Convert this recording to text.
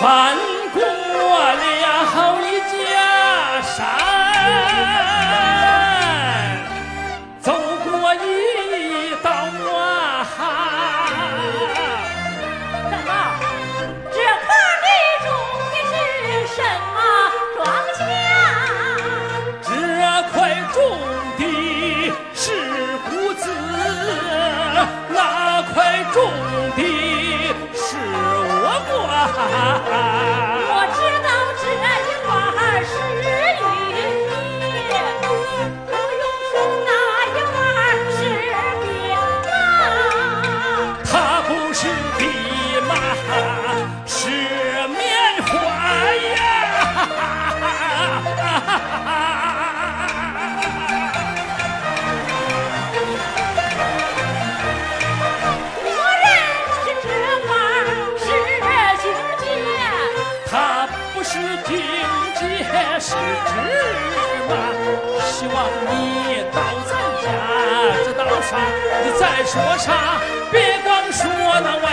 翻过了一家山，走过一道弯。怎么？这块地种的是什么庄稼？这块种的是谷子，那块种的哈哈哈。他不是荆棘，是芝麻。希望你到咱家这道上，你再说啥，别光说那外